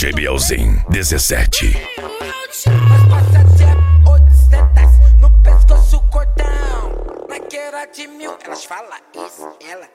DJ Bielzinho 17. No pescoço cordão, na de mil. Elas falam isso, ela.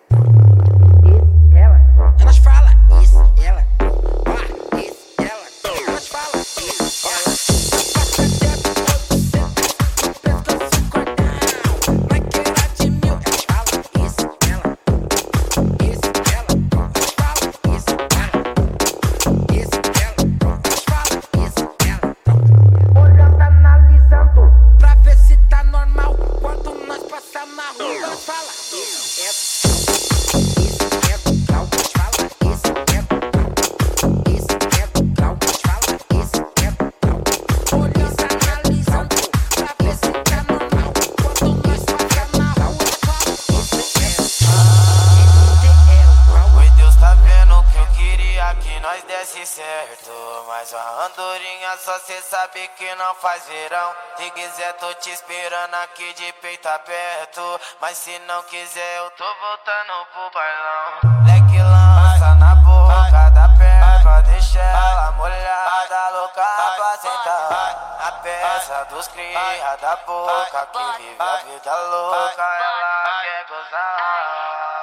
mais uma andorinha, só cê sabe que não faz verão. Se quiser, tô te esperando aqui de peito aberto. Mas se não quiser, eu tô voltando pro bailão. Leque lança na boca da perna, deixa ela molhada, louca pra sentar. Na peça dos cria da boca, que vive a vida louca, ela quer gozar.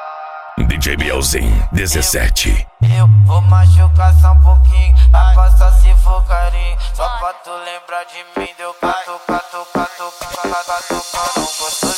DJ Bielzinho, 17. Eu, vou machucar só um pouquinho, a costa se for carinho. Só pra tu lembrar de mim, deu catu, catu, catu, catu, catu, catu, catu, catu,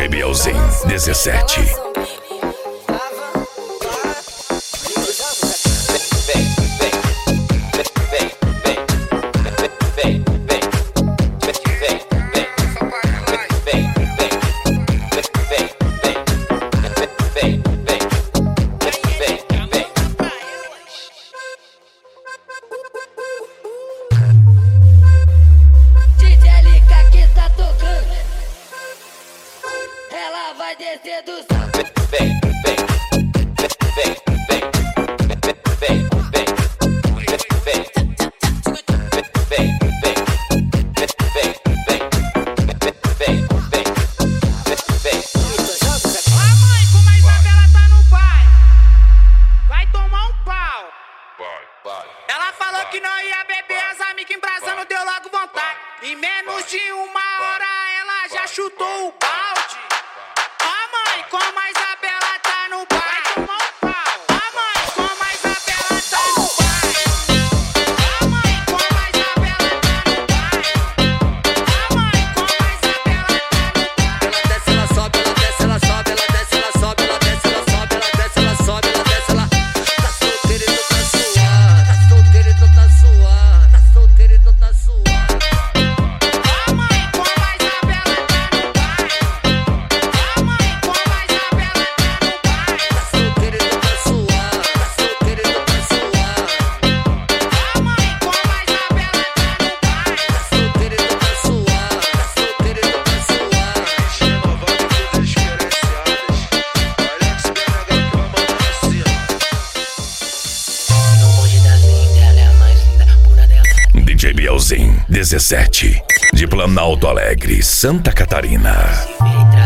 JBLzinho 17. é sedução. Vem, vem, vem, vem, vem, vem, vem, vem. Ela falou que não ia beber, as amigas embrasando deu logo vontade. Em menos de uma hora ela já chutou o pau com mais 17. De Planalto Alegre, Santa Catarina.